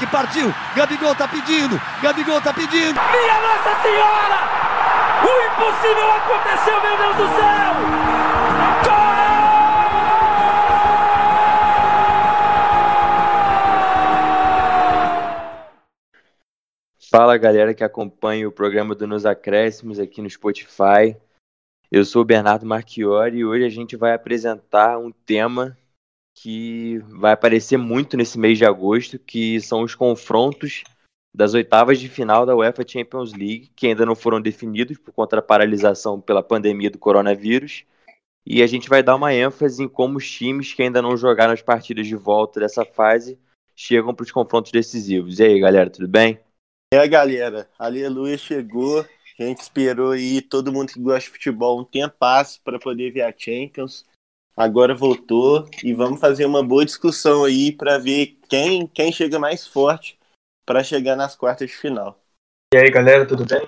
Hendrick partiu. Gabigol tá pedindo. Gabigol tá pedindo. Minha Nossa Senhora! O impossível aconteceu, meu Deus do céu! Gol! Fala galera que acompanha o programa do Nos Acréscimos aqui no Spotify. Eu sou o Bernardo Marchiori e hoje a gente vai apresentar um tema que vai aparecer muito nesse mês de agosto, que são os confrontos das oitavas de final da UEFA Champions League, que ainda não foram definidos por conta da paralisação pela pandemia do coronavírus. E a gente vai dar uma ênfase em como os times que ainda não jogaram as partidas de volta dessa fase chegam para os confrontos decisivos. E aí, galera, tudo bem? E aí, galera, aleluia chegou. A gente esperou aí todo mundo que gosta de futebol um tempasso para poder ver a Champions. Agora voltou e vamos fazer uma boa discussão aí para ver quem, quem chega mais forte para chegar nas quartas de final. E aí, galera, tudo bem?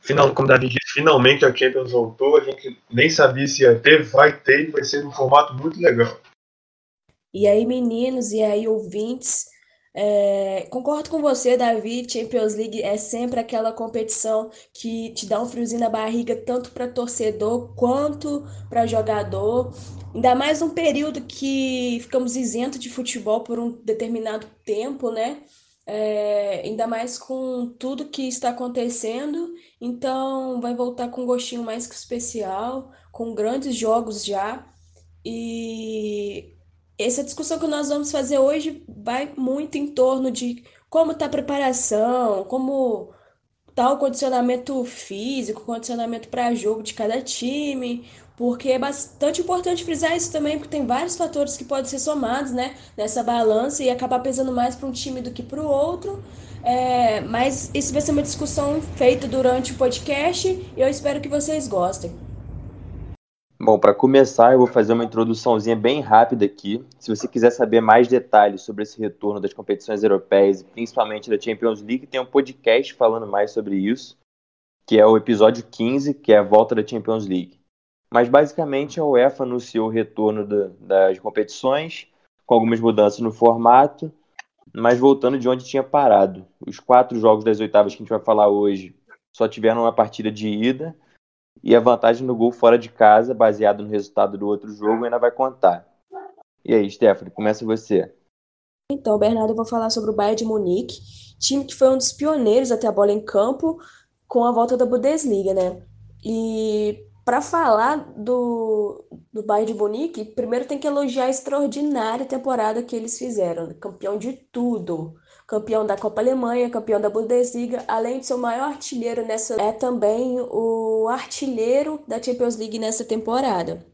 Final, como o Davi disse, finalmente a Champions voltou. A gente nem sabia se ia ter, vai ter, vai ser um formato muito legal. E aí, meninos, e aí, ouvintes, é, concordo com você, Davi. Champions League é sempre aquela competição que te dá um friozinho na barriga, tanto para torcedor quanto para jogador. Ainda mais um período que ficamos isentos de futebol por um determinado tempo, né? É, ainda mais com tudo que está acontecendo, então vai voltar com um gostinho mais que especial, com grandes jogos já. E essa discussão que nós vamos fazer hoje vai muito em torno de como está a preparação, como está o condicionamento físico, condicionamento para jogo de cada time, porque é bastante importante frisar isso também, porque tem vários fatores que podem ser somados né, nessa balança e acabar pesando mais para um time do que para o outro. É, mas isso vai ser uma discussão feita durante o podcast e eu espero que vocês gostem. Bom, para começar, eu vou fazer uma introduçãozinha bem rápida aqui. Se você quiser saber mais detalhes sobre esse retorno das competições europeias principalmente da Champions League, tem um podcast falando mais sobre isso, que é o episódio 15, que é a volta da Champions League. Mas basicamente a UEFA anunciou o retorno do, das competições, com algumas mudanças no formato, mas voltando de onde tinha parado. Os quatro jogos das oitavas que a gente vai falar hoje só tiveram uma partida de ida, e a vantagem no gol fora de casa, baseado no resultado do outro jogo, ainda vai contar. E aí, Stephanie, começa você. Então, Bernardo, eu vou falar sobre o Bayern de Munique, time que foi um dos pioneiros até a bola em campo com a volta da Bundesliga, né? E para falar do, do Bayern de Munique, primeiro tem que elogiar a extraordinária temporada que eles fizeram. Campeão de tudo. Campeão da Copa Alemanha, campeão da Bundesliga, além de ser o maior artilheiro nessa. É também o artilheiro da Champions League nessa temporada.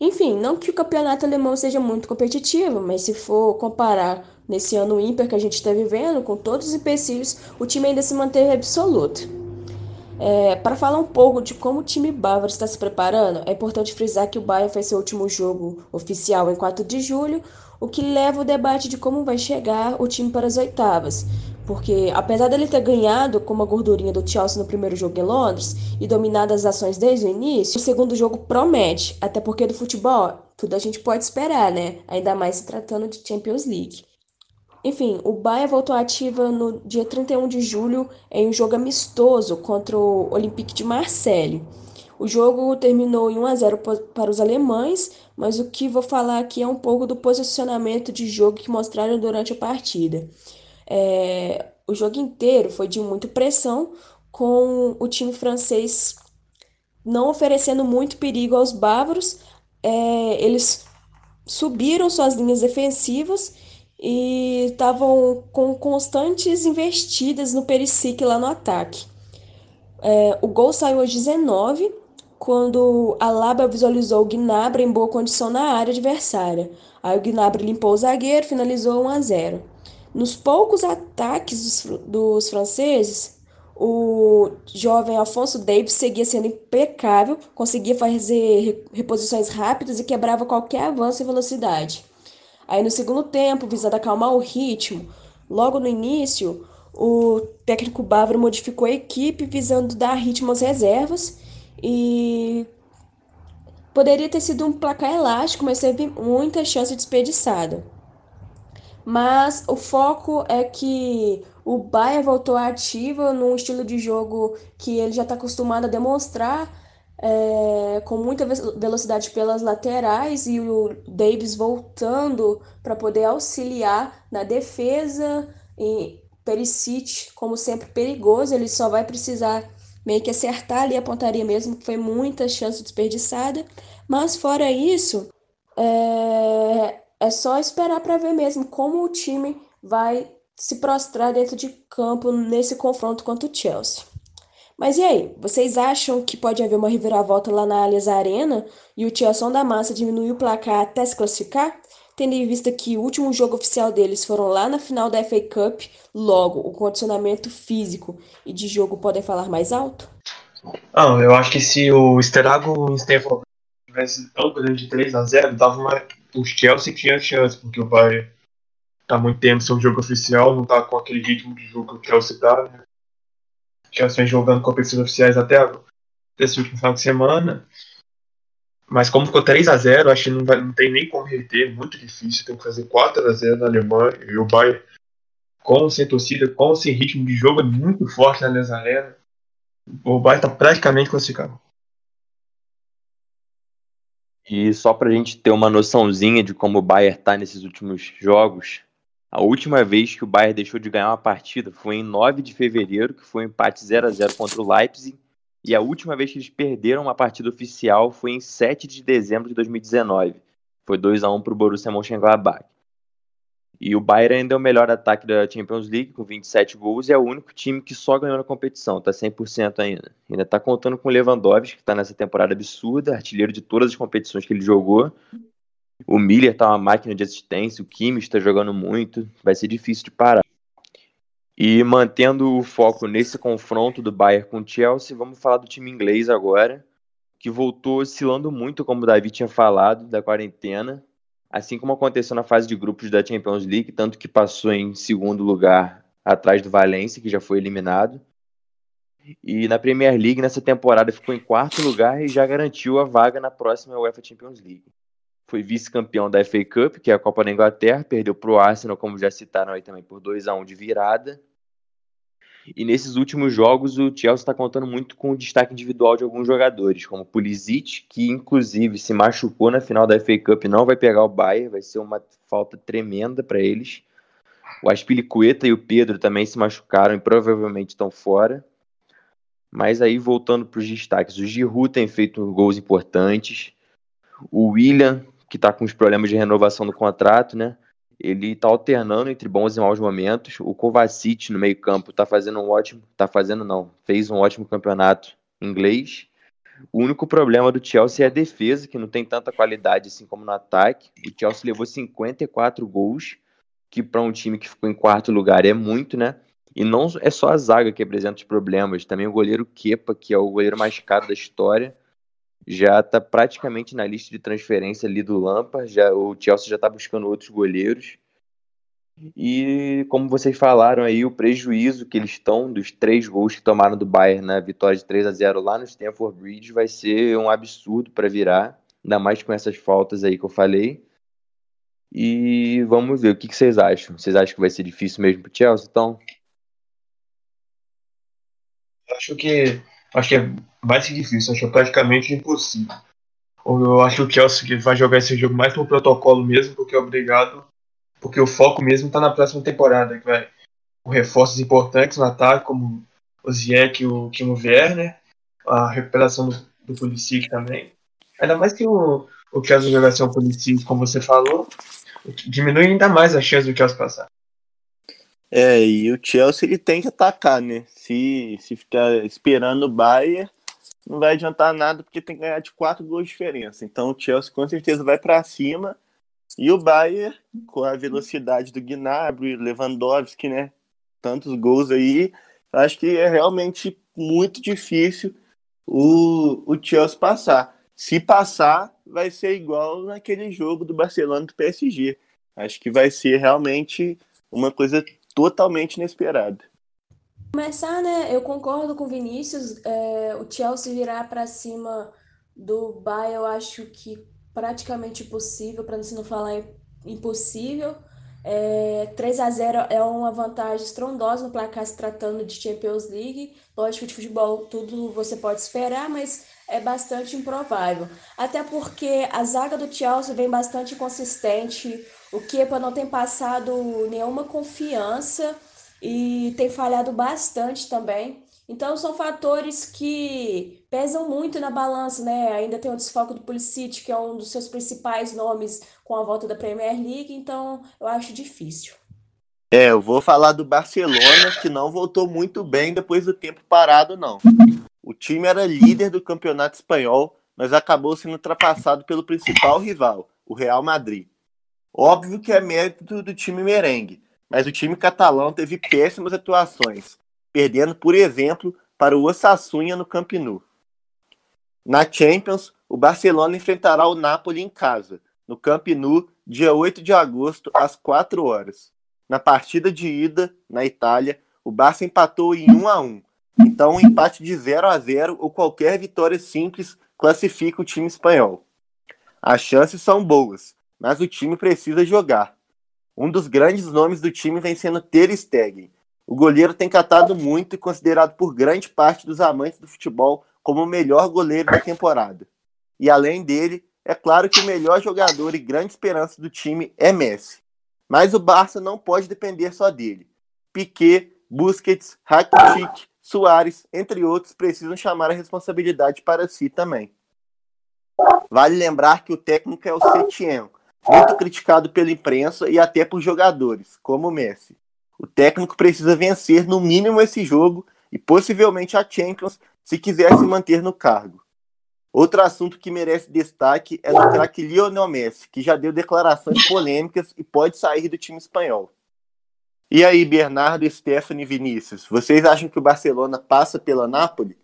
Enfim, não que o campeonato alemão seja muito competitivo, mas se for comparar nesse ano ímpar que a gente está vivendo, com todos os empecilhos, o time ainda se manteve absoluto. É, para falar um pouco de como o time bávaro está se preparando, é importante frisar que o Bayern fez seu último jogo oficial em 4 de julho, o que leva o debate de como vai chegar o time para as oitavas. Porque, apesar dele ter ganhado com uma gordurinha do Chelsea no primeiro jogo em Londres e dominado as ações desde o início, o segundo jogo promete, até porque do futebol tudo a gente pode esperar, né? Ainda mais se tratando de Champions League. Enfim, o Bahia voltou ativa no dia 31 de julho em um jogo amistoso contra o Olympique de Marseille. O jogo terminou em 1 a 0 para os alemães, mas o que vou falar aqui é um pouco do posicionamento de jogo que mostraram durante a partida. É, o jogo inteiro foi de muita pressão, com o time francês não oferecendo muito perigo aos bávaros. É, eles subiram suas linhas defensivas e estavam com constantes investidas no Perisic lá no ataque. É, o gol saiu aos 19, quando a Laba visualizou o Gnabry em boa condição na área adversária. Aí o Gnabry limpou o zagueiro, finalizou 1 a 0. Nos poucos ataques dos, dos franceses, o jovem Alfonso Davis seguia sendo impecável, conseguia fazer reposições rápidas e quebrava qualquer avanço em velocidade. Aí no segundo tempo, visando acalmar o ritmo, logo no início, o técnico bávaro modificou a equipe visando dar ritmo às reservas e poderia ter sido um placar elástico, mas teve muita chance desperdiçada. Mas o foco é que o Bayern voltou ativa num estilo de jogo que ele já está acostumado a demonstrar, é, com muita velocidade pelas laterais e o Davis voltando para poder auxiliar na defesa. E Perisic, como sempre, perigoso, ele só vai precisar meio que acertar ali a pontaria mesmo, que foi muita chance desperdiçada. Mas fora isso, é, é só esperar para ver mesmo como o time vai se prostrar dentro de campo nesse confronto contra o Chelsea. Mas e aí, vocês acham que pode haver uma reviravolta lá na Allianz Arena e o Chelsea da massa diminuir o placar até se classificar? Tendo em vista que o último jogo oficial deles foram lá na final da FA Cup, logo o condicionamento físico e de jogo podem falar mais alto? Não, eu acho que se o estrago em Stanford tivesse tão grande de 3 a 0 dava uma o Chelsea tinha chance, porque o Bayern tá muito tempo sem o jogo oficial, não tá com aquele ritmo de jogo que o Chelsea tá, né? Chelsea vem jogando competições oficiais até esse último final de semana. Mas como ficou 3 a 0 acho que não, vai, não tem nem como reter, muito difícil, tem que fazer 4 a 0 na Alemanha, e o Bayern com sem torcida, com sem ritmo de jogo, é muito forte na Arena. O Bayern tá praticamente classificado. E só para a gente ter uma noçãozinha de como o Bayern está nesses últimos jogos, a última vez que o Bayern deixou de ganhar uma partida foi em 9 de fevereiro, que foi um empate 0 a 0 contra o Leipzig, e a última vez que eles perderam uma partida oficial foi em 7 de dezembro de 2019. Foi 2 a 1 para o Borussia Mönchengladbach. E o Bayern ainda é o melhor ataque da Champions League, com 27 gols, e é o único time que só ganhou na competição, tá 100% ainda. Ainda tá contando com o Lewandowski, que tá nessa temporada absurda, artilheiro de todas as competições que ele jogou. O Miller tá uma máquina de assistência, o Kimmich está jogando muito, vai ser difícil de parar. E mantendo o foco nesse confronto do Bayern com o Chelsea, vamos falar do time inglês agora, que voltou oscilando muito, como o Davi tinha falado, da quarentena assim como aconteceu na fase de grupos da Champions League, tanto que passou em segundo lugar atrás do Valência, que já foi eliminado. E na Premier League, nessa temporada, ficou em quarto lugar e já garantiu a vaga na próxima UEFA Champions League. Foi vice-campeão da FA Cup, que é a Copa da Inglaterra, perdeu para o Arsenal, como já citaram aí também, por 2 a 1 de virada. E nesses últimos jogos, o Chelsea está contando muito com o destaque individual de alguns jogadores, como Pulisic, que inclusive se machucou na final da FA Cup, não vai pegar o Bayern, vai ser uma falta tremenda para eles. O Aspilicueta e o Pedro também se machucaram e provavelmente estão fora. Mas aí, voltando para os destaques, o Giroud tem feito gols importantes. O William, que está com os problemas de renovação do contrato, né? ele tá alternando entre bons e maus momentos. O Kovacic no meio-campo tá fazendo um ótimo, tá fazendo não, fez um ótimo campeonato inglês. O único problema do Chelsea é a defesa, que não tem tanta qualidade assim como no ataque. O Chelsea levou 54 gols, que para um time que ficou em quarto lugar é muito, né? E não é só a zaga que apresenta os problemas, também o goleiro Kepa, que é o goleiro mais caro da história, já está praticamente na lista de transferência ali do Lampa. Já, o Chelsea já está buscando outros goleiros. E como vocês falaram aí, o prejuízo que eles estão dos três gols que tomaram do Bayern na vitória de 3 a 0 lá no Stamford Bridge vai ser um absurdo para virar, ainda mais com essas faltas aí que eu falei. E vamos ver o que, que vocês acham. Vocês acham que vai ser difícil mesmo para o Chelsea, então? Acho que acho que é mais difícil, acho que é praticamente impossível. Eu acho que o Chelsea vai jogar esse jogo mais no protocolo mesmo, porque é obrigado, porque o foco mesmo está na próxima temporada, que vai com reforços importantes no ataque, como o Ziyech e o Timo Werner, a recuperação do, do Pulisic também. Ainda mais que o, o Chelsea jogar sem o Pulisic, como você falou, diminui ainda mais a chance do Chelsea passar. É, e o Chelsea ele tem que atacar, né? Se, se ficar esperando o Bayern, não vai adiantar nada porque tem que ganhar de quatro gols de diferença. Então o Chelsea com certeza vai para cima. E o Bayern, com a velocidade do Gnabry, Lewandowski, né? Tantos gols aí, acho que é realmente muito difícil o, o Chelsea passar. Se passar, vai ser igual naquele jogo do Barcelona do PSG. Acho que vai ser realmente uma coisa totalmente inesperado. Começar, né? Eu concordo com o Vinícius. É, o Chelsea virar para cima do Bayern, eu acho que praticamente impossível, para não falar impossível. É, 3 a 0 é uma vantagem estrondosa no placar se tratando de Champions League. Lógico, de futebol tudo você pode esperar, mas é bastante improvável. Até porque a zaga do Chelsea vem bastante consistente. O Kepa não tem passado nenhuma confiança e tem falhado bastante também. Então são fatores que pesam muito na balança, né? Ainda tem o desfalque do Pulisic, que é um dos seus principais nomes com a volta da Premier League, então eu acho difícil. É, eu vou falar do Barcelona, que não voltou muito bem depois do tempo parado, não. O time era líder do campeonato espanhol, mas acabou sendo ultrapassado pelo principal rival, o Real Madrid. Óbvio que é mérito do time merengue, mas o time catalão teve péssimas atuações, perdendo, por exemplo, para o Osasuna no Camp Nou. Na Champions, o Barcelona enfrentará o Napoli em casa, no Camp Nou, dia 8 de agosto, às 4 horas. Na partida de ida, na Itália, o Barça empatou em 1 a 1. Então, um empate de 0 a 0 ou qualquer vitória simples classifica o time espanhol. As chances são boas, mas o time precisa jogar. Um dos grandes nomes do time vem sendo Ter Stegen. O goleiro tem catado muito e considerado por grande parte dos amantes do futebol como o melhor goleiro da temporada. E além dele, é claro que o melhor jogador e grande esperança do time é Messi. Mas o Barça não pode depender só dele. Piquet, Busquets, Rakitic, Soares, entre outros, precisam chamar a responsabilidade para si também. Vale lembrar que o técnico é o Setien, muito criticado pela imprensa e até por jogadores, como o Messi. O técnico precisa vencer no mínimo esse jogo e possivelmente a Champions se quiser se manter no cargo. Outro assunto que merece destaque é do craque Lionel Messi, que já deu declarações polêmicas e pode sair do time espanhol. E aí, Bernardo, Stephanie e Vinícius, vocês acham que o Barcelona passa pela Nápoles?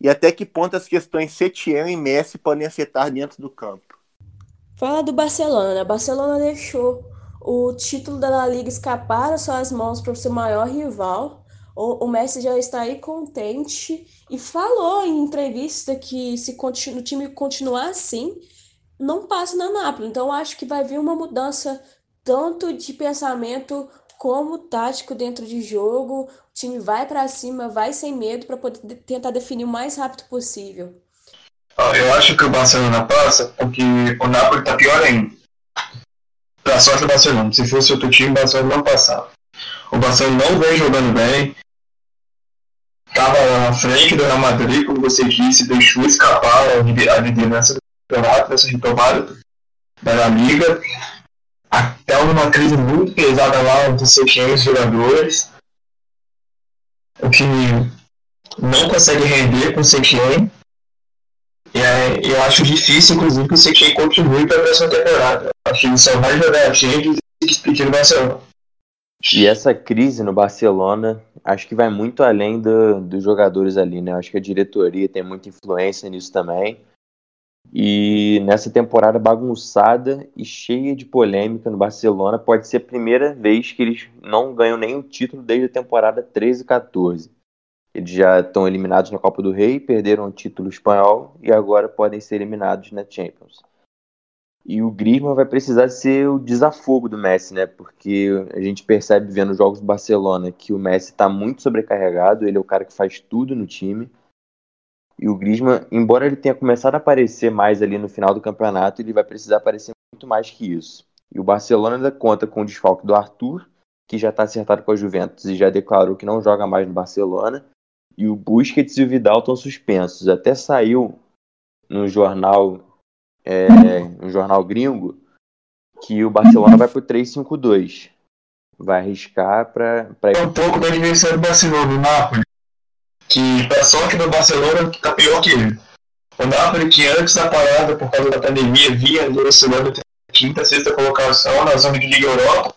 E até que ponto as questões Setien e Messi podem afetar dentro do campo? Fala do Barcelona. Barcelona deixou o título da La Liga escapar das suas mãos para o seu maior rival o, o Messi já está aí contente e falou em entrevista que se o time continuar assim, não passa na Nápoles. Então acho que vai vir uma mudança tanto de pensamento como tático dentro de jogo. O time vai para cima, vai sem medo para poder tentar definir o mais rápido possível. Eu acho que o Barcelona passa porque o Napoli está pior ainda. Pra sorte do Barcelona. Se fosse outro time, o Barcelona não passava. O Barcelona não vem jogando bem estava na frente do Real Madrid, como você disse, deixou escapar a liderança do campeonato nessa retomada da Liga. Estava numa crise muito pesada lá entre seus jogadores. O time não consegue render com o Setien. É, eu acho difícil, inclusive, que o Setien continue para a próxima temporada. Acho que ele só vai jogar a Champions e despedir do Barcelona. E essa crise no Barcelona, acho que vai muito além do, dos jogadores ali, né? Acho que a diretoria tem muita influência nisso também. E nessa temporada bagunçada e cheia de polêmica no Barcelona, pode ser a primeira vez que eles não ganham nenhum título desde a temporada 13 e 14. Eles já estão eliminados na Copa do Rei, perderam o título espanhol e agora podem ser eliminados na Champions. E o Griezmann vai precisar ser o desafogo do Messi, né? Porque a gente percebe vendo os jogos do Barcelona que o Messi está muito sobrecarregado, ele é o cara que faz tudo no time. E o Griezmann, embora ele tenha começado a aparecer mais ali no final do campeonato, ele vai precisar aparecer muito mais que isso. E o Barcelona ainda conta com o desfalque do Arthur, que já está acertado com a Juventus e já declarou que não joga mais no Barcelona. E o Busquets e o Vidal estão suspensos. Até saiu no jornal é, um jornal gringo, que o Barcelona vai pro 3-5-2. Vai arriscar para ir. É um pouco da dimensão do Barcelona, do Napoli. Que, pra sorte do Barcelona, tá pior que ele. O Napoli, que antes da parada, por causa da pandemia, vinha oscilando entre quinta, sexta colocação na zona de Liga Europa.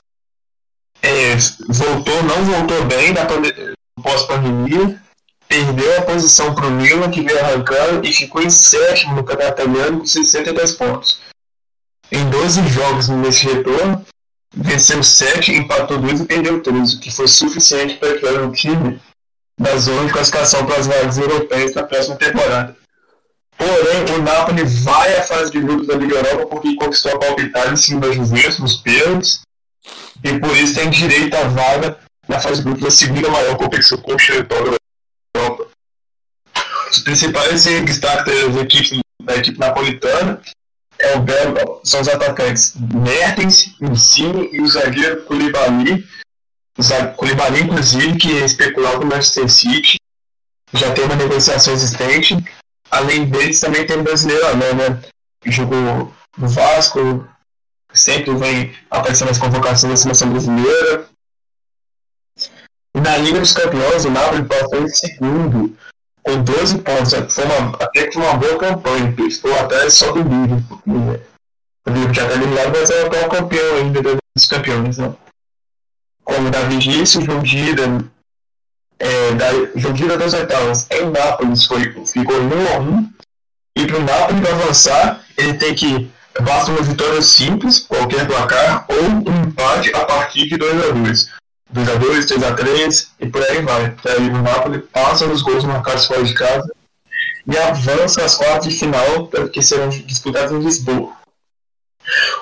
É, voltou, não voltou bem na pós-pandemia perdeu a posição para o Milan, que veio arrancando, e ficou em sétimo no campeonato italiano com 62 pontos. Em 12 jogos nesse retorno, venceu 7, empatou 2 e perdeu 3, o que foi suficiente para tirar o time da zona de classificação para as vagas europeias na próxima temporada. Porém, o Napoli vai à fase de grupos da Liga Europa porque conquistou a palpitada em cima da Juventus nos pênaltis e por isso tem direito à vaga na fase grupo da segunda maior competição continental da. Os principais destaques da equipe, da equipe napolitana é o são os atacantes Mertens, Insigne e o zagueiro Koulibaly. O Koulibaly, inclusive, que é especulado no Manchester City, já tem uma negociação existente. Além deles, também tem o brasileiro Alain, né? Que jogou no Vasco, sempre vem aparecendo nas convocações da seleção brasileira. E na Liga dos Campeões, o Napoli passou em segundo, com 12 pontos. Foi uma, até que foi uma boa campanha, estou até só do Liverpool. O Liverpool já está eliminado, mas é o atual campeão ainda dos campeões. Né? Como Davi disse, o João Gira, é, da, João Gira das oitavas em Nápoles foi, ficou em 1 a 1 e para o Napoli avançar, ele tem que basta uma vitória simples, qualquer placar, ou um empate a partir de 2 a 2 2 a 2 3 a 3 e por aí vai. Aí o Napoli passa nos gols marcados fora de casa e avança às quartas de final, que serão disputadas em Lisboa.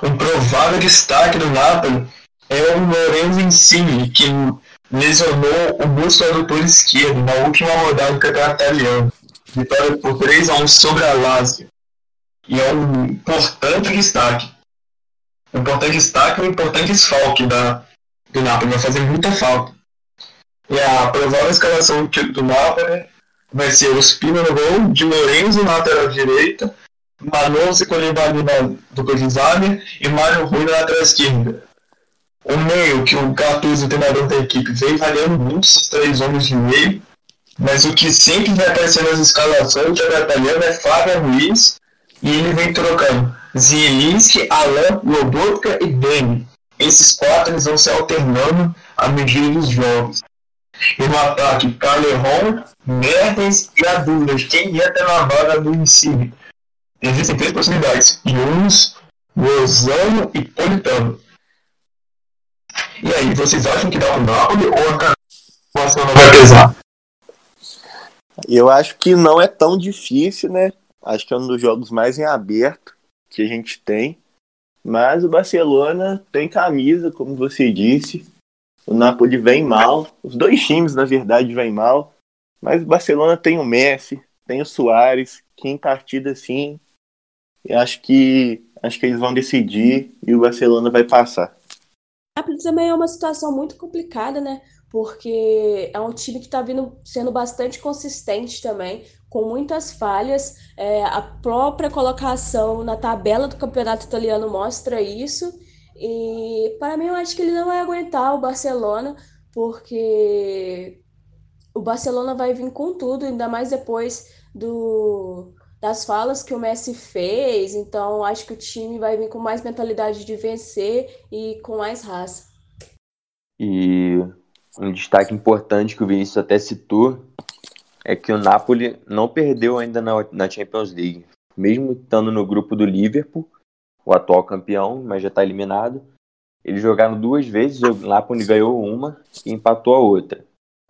Um provável destaque do Napoli é o Lorenzo Insigne, que lesionou o músculo adutor esquerdo na última rodada do campeonato italiano. Vitória por 3 a 1 sobre a Lazio. E é um importante destaque. Um importante destaque e um importante desfalque da, do Napoli. Vai fazer muita falta. E a provável escalação do Napoli vai ser o Spino no gol, de Lorenzo na lateral direita, Manose Colibali na dupla de zaga e Mário Rui na lateral esquerda. O meio, que o Gattuso, o treinador da equipe, vem variando muito esses três homens de meio, mas o que sempre vai aparecer nas escalações da italiano é Flávio Ruiz e ele vem trocando Zielinski, Alain, Lobotka e Deni. Esses quatro eles vão se alternando à medida dos jogos. E no ataque, Calerron, Mertens e Adulas. Quem ia ter na vaga do Insigne? Existem três possibilidades: Yunus, Lozano e Politano. E aí, vocês acham que dá o Napoli ou a Barcelona vai pesar? Eu acho que não é tão difícil, né? Acho que é um dos jogos mais em aberto que a gente tem. Mas o Barcelona tem camisa, como você disse. O Napoli vem mal. Os dois times, na verdade, vêm mal. Mas o Barcelona tem o Messi, tem o Soares, que em partida assim, acho que acho que eles vão decidir e o Barcelona vai passar. Napoli também é uma situação muito complicada, né? Porque é um time que está vindo sendo bastante consistente também, com muitas falhas. É, a própria colocação na tabela do campeonato italiano mostra isso. E para mim, eu acho que ele não vai aguentar o Barcelona, porque o Barcelona vai vir com tudo, ainda mais depois do, das falas que o Messi fez. Então, acho que o time vai vir com mais mentalidade de vencer e com mais raça. E um destaque importante que o Vinícius até citou é que o Napoli não perdeu ainda na, na Champions League. Mesmo estando no grupo do Liverpool, o atual campeão, mas já está eliminado. Eles jogaram duas vezes, o Napoli ganhou uma e empatou a outra.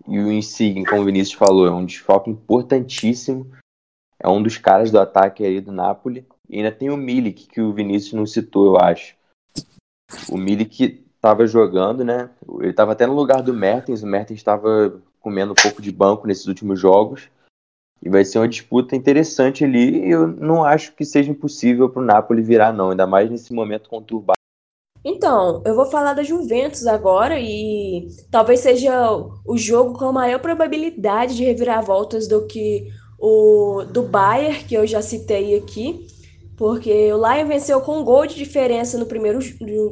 E o Insigne, como o Vinícius falou, é um desfalque importantíssimo. É um dos caras do ataque aí do Napoli. E ainda tem o Milik, que o Vinícius não citou, eu acho. O Milik estava jogando, né? Ele estava até no lugar do Mertens. O Mertens estava comendo um pouco de banco nesses últimos jogos. E vai ser uma disputa interessante ali. E eu não acho que seja impossível para o Napoli virar, não. Ainda mais nesse momento conturbado. Então, eu vou falar da Juventus agora e talvez seja o jogo com a maior probabilidade de reviravoltas do que o do Bayern, que eu já citei aqui, porque o Lion venceu com um gol de diferença no primeiro,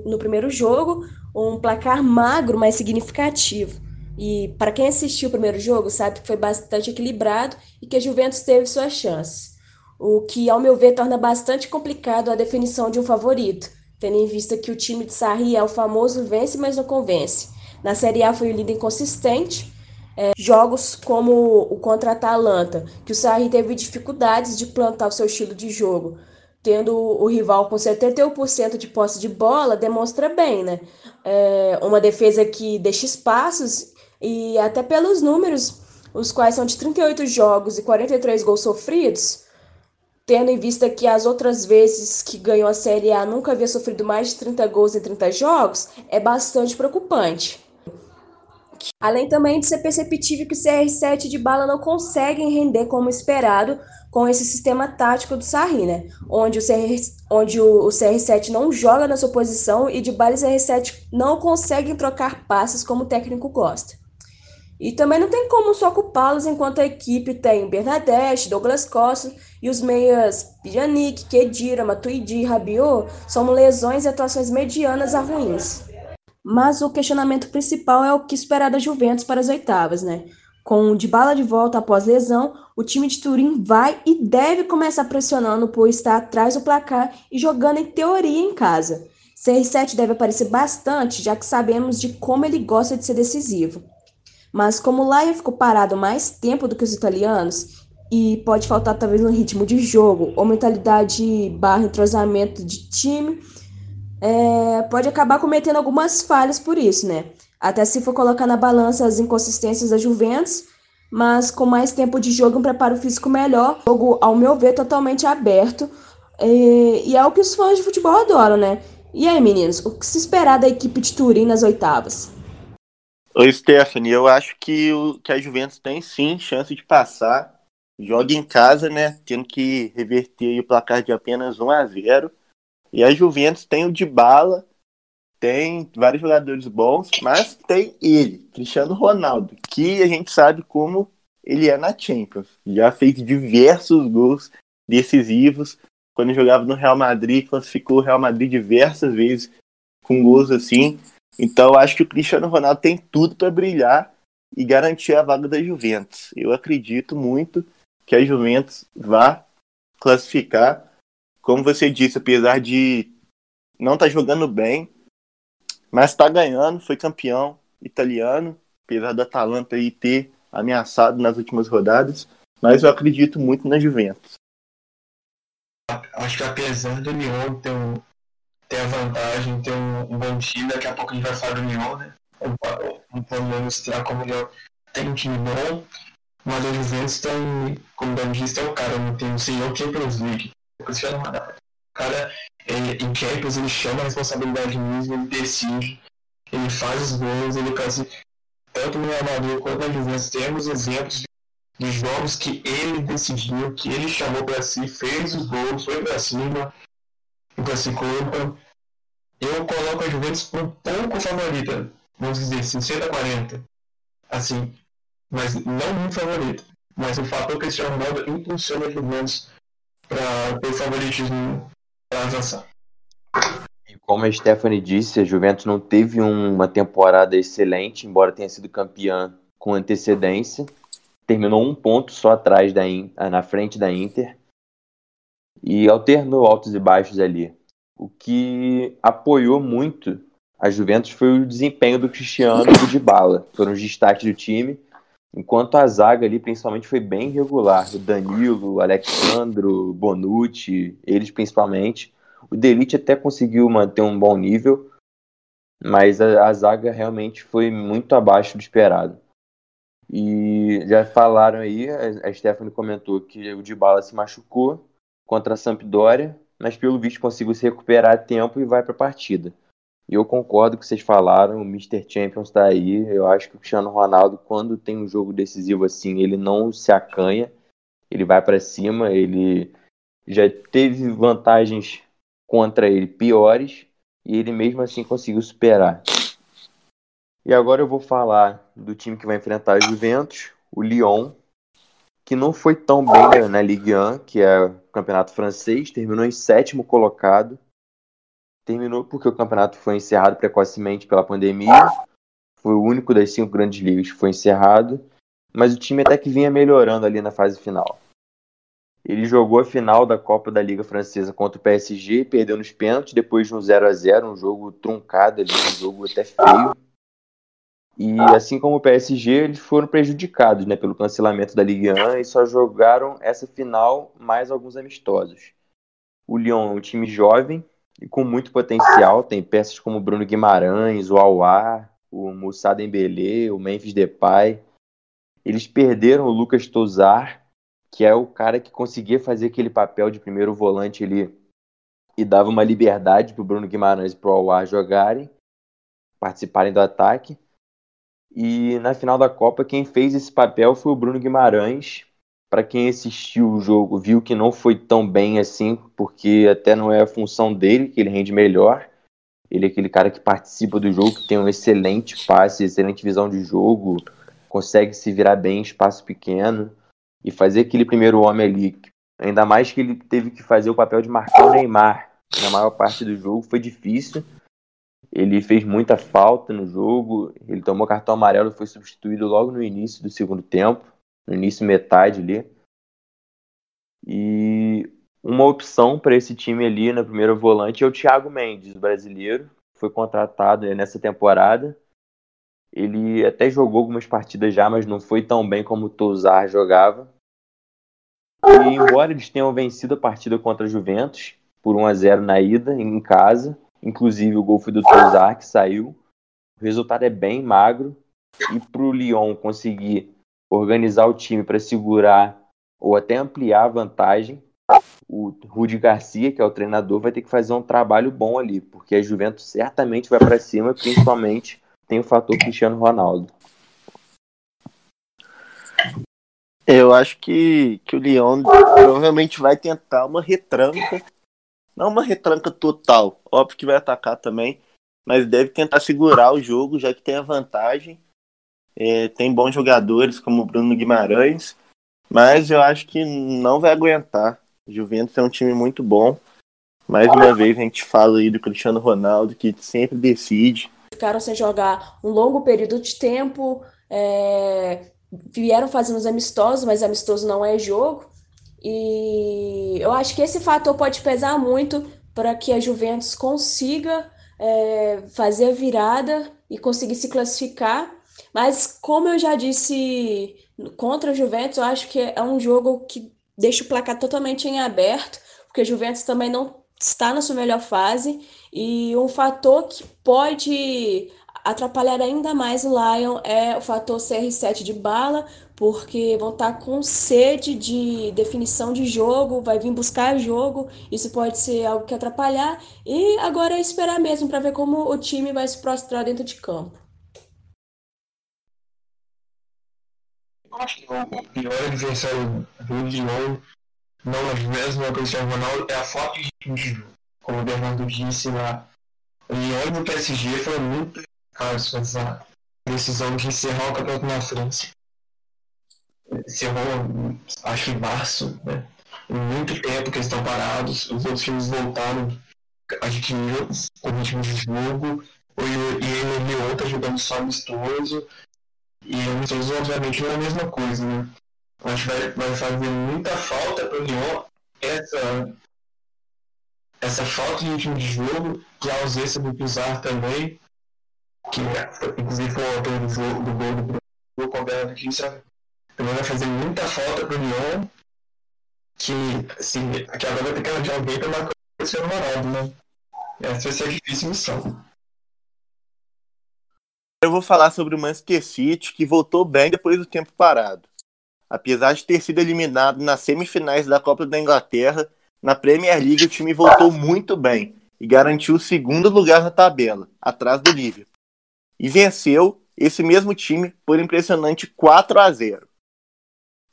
no primeiro jogo, um placar magro, mas significativo. E para quem assistiu o primeiro jogo, sabe que foi bastante equilibrado e que a Juventus teve suas chances. O que, ao meu ver, torna bastante complicado a definição de um favorito, tendo em vista que o time de Sarri é o famoso vence, mas não convence. Na Série A foi o líder inconsistente. É, jogos como o contra a Atalanta, que o Sarri teve dificuldades de plantar o seu estilo de jogo, tendo o rival com 71% de posse de bola, demonstra bem, né? É uma defesa que deixa espaços e até pelos números, os quais são de 38 jogos e 43 gols sofridos, tendo em vista que as outras vezes que ganhou a Série A nunca havia sofrido mais de 30 gols em 30 jogos, é bastante preocupante. Além também de ser perceptível que o CR7 de bala não conseguem render como esperado com esse sistema tático do Sarri, né? Onde o, CR, onde o, o CR7 não joga na sua posição e de bala e CR7 não conseguem trocar passes como o técnico gosta. E também não tem como só culpá-los enquanto a equipe tem Bernadette, Douglas Costa e os meias Pjanic, Kedira, Matuidi e Rabiot são lesões e atuações medianas a ruins. Mas o questionamento principal é o que esperar da Juventus para as oitavas, né? Com o Dybala de volta após lesão, o time de Turim vai e deve começar pressionando por estar atrás do placar e jogando em teoria em casa. CR7 deve aparecer bastante, já que sabemos de como ele gosta de ser decisivo. Mas como o Laia ficou parado mais tempo do que os italianos, e pode faltar talvez um ritmo de jogo ou mentalidade barra entrosamento de time, é, pode acabar cometendo algumas falhas por isso, né? Até se for colocar na balança as inconsistências da Juventus, mas com mais tempo de jogo e um preparo físico melhor, jogo, ao meu ver, totalmente aberto. É, e é o que os fãs de futebol adoram, né? E aí, meninos, o que se esperar da equipe de Turim nas oitavas? Oi, Stephanie, eu acho que, o, que a Juventus tem sim chance de passar. Joga em casa, né? Tendo que reverter o placar de apenas 1 a 0 e a Juventus tem o de bala, tem vários jogadores bons, mas tem ele, Cristiano Ronaldo, que a gente sabe como ele é na Champions. Já fez diversos gols decisivos. Quando jogava no Real Madrid, classificou o Real Madrid diversas vezes com gols assim. Então acho que o Cristiano Ronaldo tem tudo para brilhar e garantir a vaga da Juventus. Eu acredito muito que a Juventus vá classificar como você disse, apesar de não estar tá jogando bem, mas está ganhando, foi campeão italiano, apesar da Atalanta aí ter ameaçado nas últimas rodadas, mas eu acredito muito na Juventus. Acho que apesar do Lyon ter, ter a vantagem, ter um, um, bom time, daqui a pouco a gente vai falar do Lyon, né? Não podemos mostrar como o Lyon tem um time bom, mas a Juventus tem, como o Dani disse, tem o cara, não tem o senhor Champions League. Cristiano Ronaldo. O cara, ele, em Champions, ele chama a responsabilidade mesmo, ele decide, ele faz os gols, ele faz. Tanto no Real quanto na Juventus, temos exemplos de jogos que ele decidiu, que ele chamou para si, fez os gols, foi para cima, classificou. Então, eu coloco a Juventus um pouco favorita, vamos dizer, 60 40. Assim, mas não muito favorita. Mas o fator Cristiano Ronaldo impulsiona a Juventus para ter favoritismo para avançar. E como a Stephanie disse, a Juventus não teve uma temporada excelente, embora tenha sido campeã com antecedência. Terminou um ponto só atrás da na frente da Inter e alternou altos e baixos ali. O que apoiou muito a Juventus foi o desempenho do Cristiano e do Dybala. Foram os destaques do time Enquanto a zaga ali, principalmente, foi bem regular. O Danilo, o Alexandro, Bonucci, eles principalmente. O Delite até conseguiu manter um bom nível, mas a, a, zaga realmente foi muito abaixo do esperado. E já falaram aí, a, a Stephanie comentou que o Dybala se machucou contra a Sampdoria, mas pelo visto conseguiu se recuperar a tempo e vai para a partida. E eu concordo com o que vocês falaram, o Mr. Champions está aí. Eu acho que o Cristiano Ronaldo, quando tem um jogo decisivo assim, ele não se acanha, ele vai para cima, ele já teve vantagens contra ele piores e ele mesmo assim conseguiu superar. E agora eu vou falar do time que vai enfrentar a Juventus, o Lyon, que não foi tão bem na Ligue 1, que é o campeonato francês, terminou em sétimo colocado terminou porque o campeonato foi encerrado precocemente pela pandemia. Foi o único das cinco grandes ligas que foi encerrado. Mas o time até que vinha melhorando ali na fase final. Ele jogou a final da Copa da Liga Francesa contra o PSG, perdeu nos pênaltis depois de um 0 a 0 um jogo truncado ali, um jogo até feio. E assim como o PSG, eles foram prejudicados né, pelo cancelamento da Ligue 1 e só jogaram essa final mais alguns amistosos. O Lyon é um time jovem, e com muito potencial. Tem peças como Bruno Guimarães, o Aouar, o Moussa Dembélé, o Memphis Depay. Eles perderam o Lucas Tozar, que é o cara que conseguia fazer aquele papel de primeiro volante ali e dava uma liberdade para o Bruno Guimarães e para o Aouar jogarem, participarem do ataque. E na final da Copa, quem fez esse papel foi o Bruno Guimarães. Para quem assistiu o jogo, viu que não foi tão bem assim, porque até não é a função dele, que ele rende melhor. Ele é aquele cara que participa do jogo, que tem um excelente passe, excelente visão de jogo, consegue se virar bem em espaço pequeno e fazer aquele primeiro homem ali. Ainda mais que ele teve que fazer o papel de marcar o Neymar na maior parte do jogo, foi difícil. Ele fez muita falta no jogo, ele tomou cartão amarelo e foi substituído logo no início do segundo tempo, no início metade ali. E uma opção para esse time ali na primeira volante é o Thiago Mendes, brasileiro, foi contratado nessa temporada. Ele até jogou algumas partidas já, mas não foi tão bem como o Touzar jogava. E embora eles tenham vencido a partida contra a Juventus por 1 a 0 na ida, em casa, inclusive o gol foi do Touzar que saiu. O resultado é bem magro e para o Lyon conseguir organizar o time para segurar ou até ampliar a vantagem, o Rudi Garcia, que é o treinador, vai ter que fazer um trabalho bom ali, porque a Juventus certamente vai para cima, principalmente tem o fator Cristiano Ronaldo. Eu acho que, que o Lyon provavelmente vai tentar uma retranca. Não uma retranca total. Óbvio que vai atacar também. Mas deve tentar segurar o jogo, já que tem a vantagem. É, tem bons jogadores como o Bruno Guimarães. Mas eu acho que não vai aguentar. O Juventus é um time muito bom. Mais uma vez a gente fala aí do Cristiano Ronaldo, que sempre decide. Ficaram sem jogar um longo período de tempo. É, vieram fazendo os amistosos, mas amistoso não é jogo. E eu acho que esse fator pode pesar muito para que a Juventus consiga é, fazer a virada e conseguir se classificar. Mas, como eu já disse contra a Juventus, eu acho que é um jogo que deixa o placar totalmente em aberto, porque a Juventus também não está na sua melhor fase. E um fator que pode atrapalhar ainda mais o Lion é o fator CR7 de bala, porque vão estar com sede de definição de jogo, vai vir buscar jogo, isso pode ser algo que atrapalhar, e agora é esperar mesmo para ver como o time vai se prostrar dentro de campo. Acho que o pior adversário do Lyon não é mesmo o Cristiano Ronaldo, é a falta de jogo. Como o Bernardo disse lá, o Lyon no PSG foi muito caso essa decisão de encerrar o campeonato na França. Encerrou, acho que em março, né? Muito tempo que eles estão parados, os outros times voltaram, adquiriram o ritmo de jogo, e ele e outro jogando só amistoso, e amistoso obviamente não é a mesma coisa, né? Acho que vai, vai fazer muita falta para o Lyon essa, essa falta de ritmo de jogo, que a ausência do Pizarro também, que inclusive foi o autor do, do gol do Bruno, com a notícia, também vai fazer muita falta pro Lyon, que, assim, que agora vai ter que arranjar alguém para marcar o Cristiano Ronaldo, né? Essa vai ser a difícil missão. Eu vou falar sobre o Manchester City, que voltou bem depois do tempo parado. Apesar de ter sido eliminado nas semifinais da Copa da Inglaterra, na Premier League o time voltou muito bem e garantiu o segundo lugar na tabela, atrás do Liverpool e venceu esse mesmo time por impressionante 4 a 0.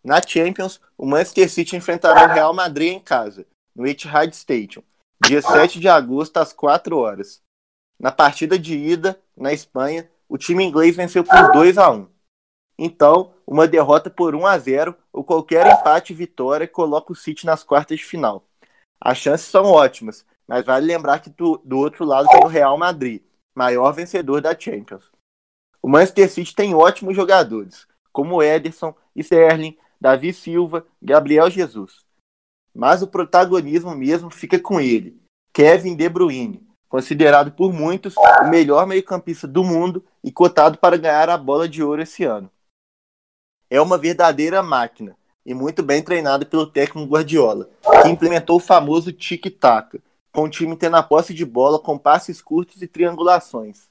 Na Champions, o Manchester City enfrentará o Real Madrid em casa, no Etihad Stadium, dia 7 de agosto às 4 horas. Na partida de ida, na Espanha, o time inglês venceu por 2 a 1. Então, uma derrota por 1 a 0 ou qualquer empate e vitória coloca o City nas quartas de final. As chances são ótimas, mas vale lembrar que do, do outro lado tem o Real Madrid, maior vencedor da Champions. O Manchester City tem ótimos jogadores, como Ederson, Sterling, Davi Silva, Gabriel Jesus. Mas o protagonismo mesmo fica com ele, Kevin De Bruyne, considerado por muitos o melhor meio-campista do mundo e cotado para ganhar a bola de ouro esse ano. É uma verdadeira máquina e muito bem treinado pelo técnico Guardiola, que implementou o famoso tic-tac, com o time tendo a posse de bola com passes curtos e triangulações.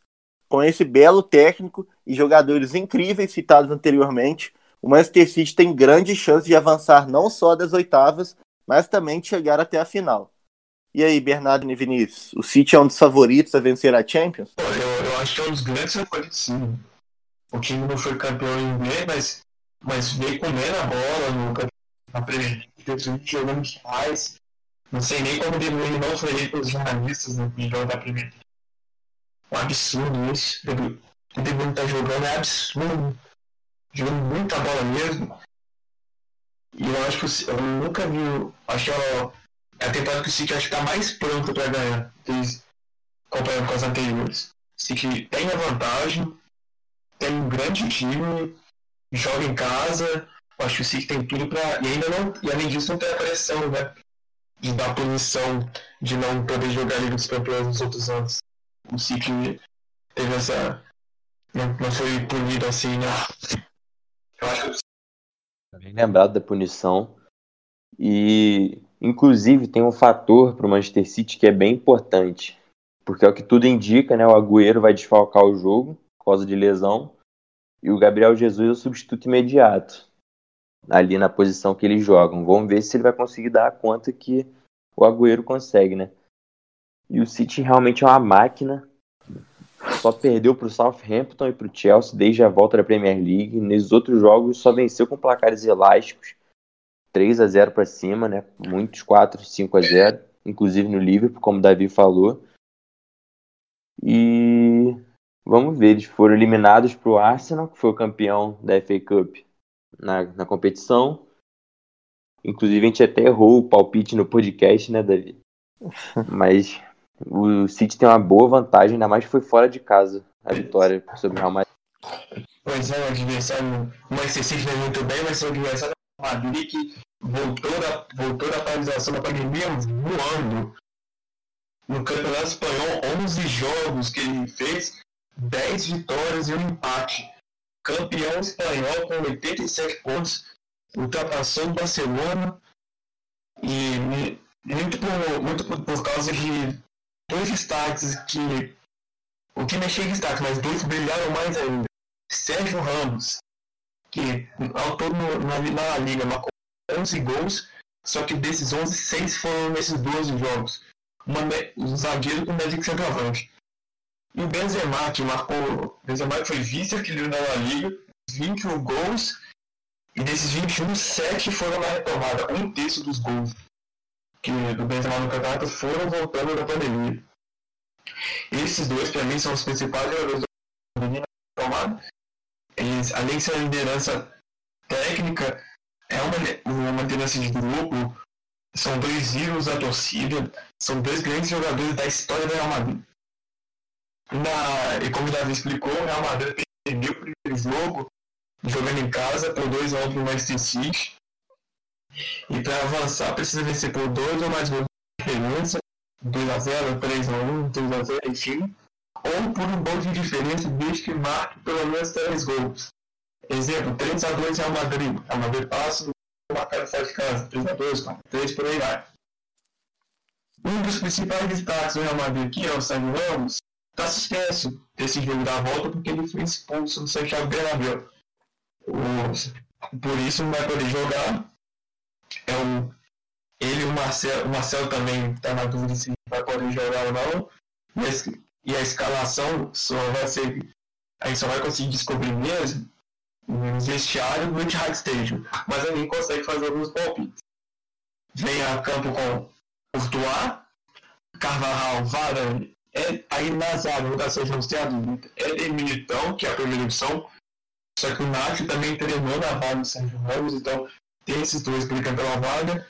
Com esse belo técnico e jogadores incríveis citados anteriormente, o Manchester City tem grande chance de avançar não só das oitavas, mas também de chegar até a final. E aí, Bernardo e Vinícius, o City é um dos favoritos a vencer a Champions? Eu, eu acho que é um dos grandes favoritos, sim. O time não foi campeão inglês, mas, mas veio comendo a bola no League, jogando demais. Não sei nem como De Bruyne não foi eleito pelos jornalistas no jogo da Premier League. Um absurdo isso. O De Bruyne tá jogando é absurdo. Jogando muita bola mesmo. E eu acho que eu nunca vi. Acho que é a temporada que o City acho que tá mais pronto para ganhar, comparando com as anteriores. O City tem a vantagem, tem um grande time, joga em casa. Acho que o City tem tudo para. E ainda não. E além disso, não tem a pressão, né? De dar punição de não poder jogar Liga dos Campeões nos outros anos. O City teve essa. Não, não foi punido assim, né? Eu acho que Bem lembrado da punição. E, inclusive, tem um fator para o Manchester City que é bem importante. Porque é o que tudo indica, né? O Agüero vai desfalcar o jogo por causa de lesão. E o Gabriel Jesus é o substituto imediato. Ali na posição que eles jogam. Vamos ver se ele vai conseguir dar a conta que o Agüero consegue, né? E o City realmente é uma máquina só perdeu para o Southampton e para o Chelsea desde a volta da Premier League. Nesses outros jogos só venceu com placares elásticos. 3 a 0 para cima, né? Muitos 4, 5 a 0, inclusive no Liverpool, como o Davi falou. E vamos ver, eles foram eliminados para o Arsenal, que foi o campeão da FA Cup na, na competição. Inclusive a gente até errou o palpite no podcast, né, Davi? Mas o City tem uma boa vantagem, ainda mais que foi fora de casa a vitória sobre o Real Madrid. Pois é, o adversário, o Manchester City não é muito bem, mas o adversário é o Madrid que voltou da, voltou da paralisação da pandemia voando. No Campeonato Espanhol, 11 jogos que ele fez, 10 vitórias e um empate. Campeão espanhol com 87 pontos, ultrapassou o Barcelona e muito por, muito por, por causa de dois destaques que. O time é cheio de destaques, mas dois brilharam mais ainda. Sérgio Ramos, que ao todo na, na Liga marcou 11 gols, só que desses 11, 6 foram nesses 12 jogos. Uma, um zagueiro com médio centroavante. E o Benzema, que marcou. Benzema foi vice-artilheiro da Liga, 21 gols, e desses 21, 7 foram na retomada, um terço dos gols que do Benzema no campeonato foram voltando da pandemia. Esses dois, para mim, são os principais jogadores da pandemia tomada. Eles, além de ser uma liderança técnica, é uma, uma liderança de grupo, são dois ídolos da torcida, são dois grandes jogadores da história do Real Madrid. Na, e como o Davi explicou, o Real Madrid perdeu o primeiro jogo jogando em casa por 2 x 1 no Manchester City e para avançar, precisa vencer por 2 ou mais gols de diferença, 2x0, 3x1, 3x0, enfim, ou por um gol de diferença desde que marque pelo menos 3 gols. Exemplo, 3x2 Real Madrid. Real Madrid passa, marcar fora de casa, 3x2, 3 por aí vai. Um dos principais destaques do Real Madrid aqui é o Sérgio Ramos, está suspenso desse jogo da volta porque ele foi expulso no Santiago Bernabéu. Por isso não vai poder jogar é o, ele e o Marcel, o Marcel também está na dúvida se vai poder jogar ou não. E a, escalação só vai ser. A gente só vai conseguir descobrir mesmo no vestiário do Etihad Stadium. Mas a gente consegue fazer alguns palpites. Vem a campo com Courtois, Carvajal, Varane, é, aí na zaga, no lugar Sérgio tem a dúvida. É Militão, que é a primeira opção. Só que o Nath também treinou na vaga do Sérgio Ramos, então tem esses dois brigando pela vaga.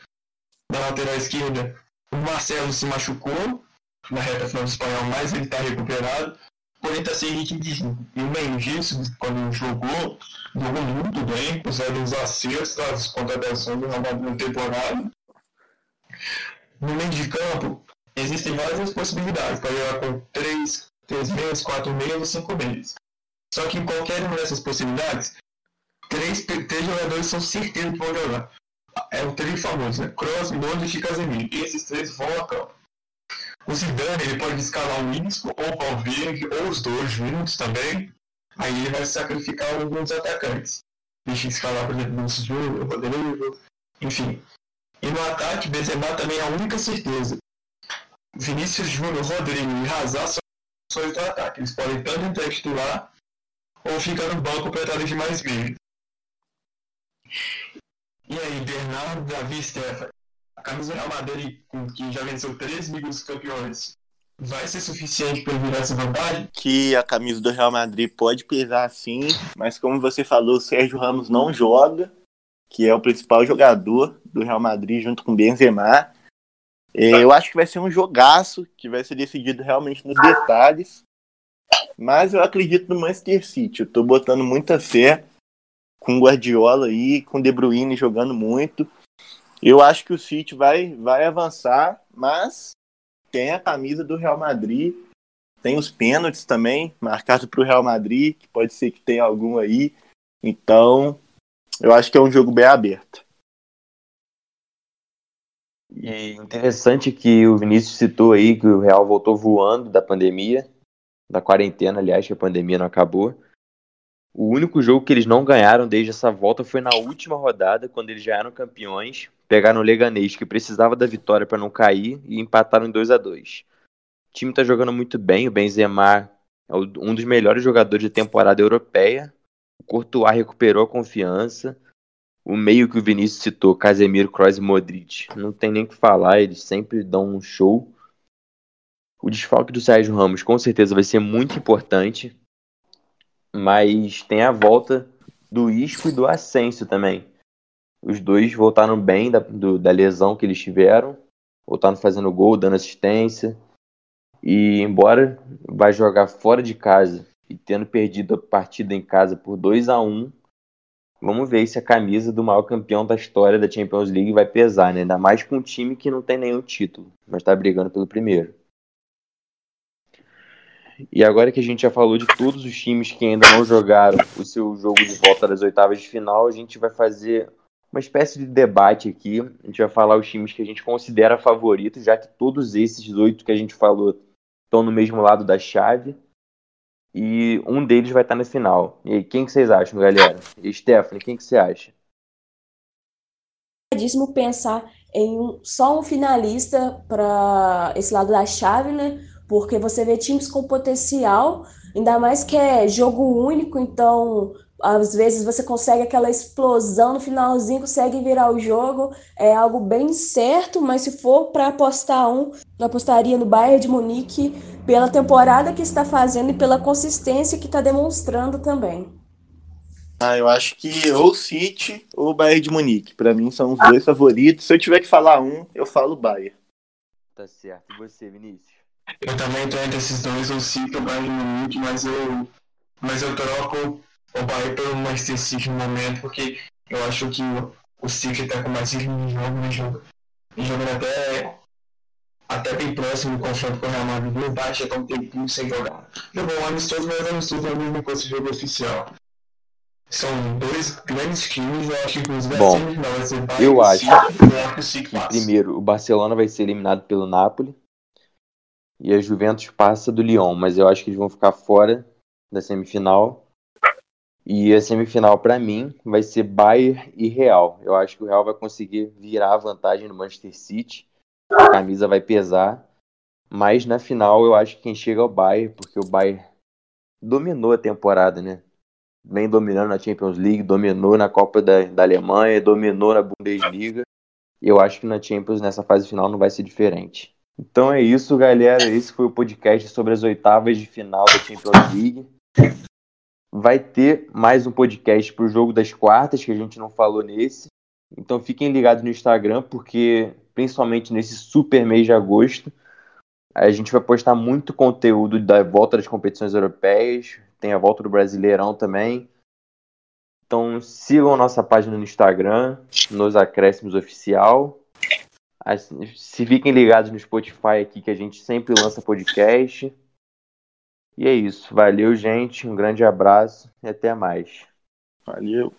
Na lateral esquerda, o Marcelo se machucou na reta final do espanhol, mas ele está recuperado. Porém, está sem ritmo de jogo. E o Mendes, quando jogou, jogou muito bem, puseram os acertos das contratações do na temporada. No meio de campo, existem várias possibilidades para jogar com 3, 3 meias, 4 meias ou 5 meias. Só que em qualquer uma dessas possibilidades, três, três jogadores são certeza que vão jogar. É o trio famoso, né? Kroos, Modric e Casemiro. Esses três vão a campo. O Zidane ele pode escalar o Isco ou o Valverde, ou os dois juntos também. Aí ele vai sacrificar alguns atacantes. deixa escalar, por exemplo, Vinícius Júnior, Rodrigo, enfim. E no ataque, Benzema também é a única certeza. Vinícius Júnior, Rodrigo e Hazard são opções do ataque. Eles podem tanto entrar titular ou ficar no banco para estar de mais meio. E aí, Bernardo, Davi Stefan, a camisa Real Madrid, que já venceu três Ligas Campeões, vai ser suficiente para virar essa vantagem? Que a camisa do Real Madrid pode pesar sim, mas como você falou, o Sérgio Ramos não joga, que é o principal jogador do Real Madrid junto com Benzema. É, eu acho que vai ser um jogaço que vai ser decidido realmente nos detalhes. Mas eu acredito no Manchester City. Eu tô botando muita fé com o Guardiola aí, com o De Bruyne jogando muito. Eu acho que o City vai, vai avançar, mas tem a camisa do Real Madrid, tem os pênaltis também, marcados para o Real Madrid, que pode ser que tenha algum aí. Então, eu acho que é um jogo bem aberto. E interessante que o Vinícius citou aí que o Real voltou voando da pandemia, da quarentena, aliás, que a pandemia não acabou. O único jogo que eles não ganharam desde essa volta foi na última rodada, quando eles já eram campeões, pegaram o Leganês, que precisava da vitória para não cair, e empataram em 2 a 2 O time está jogando muito bem, o Benzema é um dos melhores jogadores de temporada europeia. O Courtois recuperou a confiança. O meio que o Vinícius citou, Casemiro, Kroos e Modric, não tem nem o que falar, eles sempre dão um show. O desfalque do Sérgio Ramos com certeza vai ser muito importante, mas tem a volta do Isco e do Ascenso também. Os dois voltaram bem da, do, da lesão que eles tiveram, voltaram fazendo gol, dando assistência. E embora vai jogar fora de casa e tendo perdido a partida em casa por 2 a 1 vamos ver se a camisa do maior campeão da história da Champions League vai pesar, né? Ainda mais com um time que não tem nenhum título, mas está brigando pelo primeiro. E agora que a gente já falou de todos os times que ainda não jogaram o seu jogo de volta das oitavas de final, a gente vai fazer uma espécie de debate aqui. A gente vai falar os times que a gente considera favoritos, já que todos esses oito que a gente falou estão no mesmo lado da chave. E um deles vai estar na final. E aí, quem que vocês acham, galera? E Stephanie, quem que você acha? É pensar em um, só um finalista para esse lado da chave, né? Porque você vê times com potencial, ainda mais que é jogo único, então às vezes você consegue aquela explosão no finalzinho, consegue virar o jogo, é algo bem certo, mas se for para apostar um, eu apostaria no Bayern de Munique pela temporada que está fazendo e pela consistência que está demonstrando também. Ah, eu acho que ou City ou Bayern de Munique. Para mim são os dois favoritos. Se eu tiver que falar um, eu falo Bayern. Tá certo. E você, Vinícius? Eu também tô entre esses dois, ou City ou Bayern de Munique, mas eu, mas eu troco o Bayern pelo Manchester City no momento, porque eu acho que o City tá com mais ritmo de jogo, né, jogo, jogando até, até bem próximo do confronto com o Real Madrid, o Bayern já tá um tempinho sem jogar. Jogou um amistoso, mas amistoso é a mesma coisa que jogo oficial. São dois grandes times, eu acho que inclusive Bom, a semifinal vai ser Bayern eu acho que primeiro o Barcelona vai ser eliminado pelo Napoli e a Juventus passa do Lyon, mas eu acho que eles vão ficar fora da semifinal. E a semifinal, para mim, vai ser Bayern e Real. Eu acho que o Real vai conseguir virar a vantagem no Manchester City. A camisa vai pesar. Mas na final, eu acho que quem chega é o Bayern, porque o Bayern dominou a temporada, né? Vem dominando na Champions League, dominou na Copa da, da Alemanha, dominou na Bundesliga. Eu acho que na Champions, nessa fase final, não vai ser diferente. Então é isso, galera. Esse foi o podcast sobre as oitavas de final da Champions League vai ter mais um podcast para o jogo das quartas, que a gente não falou nesse. Então fiquem ligados no Instagram, porque principalmente nesse super mês de agosto, a gente vai postar muito conteúdo da volta das competições europeias, tem a volta do Brasileirão também. Então sigam a nossa página no Instagram, nos acréscimos oficial. Se fiquem ligados no Spotify aqui que a gente sempre lança podcast. E é isso. Valeu, gente. Um grande abraço e até mais. Valeu.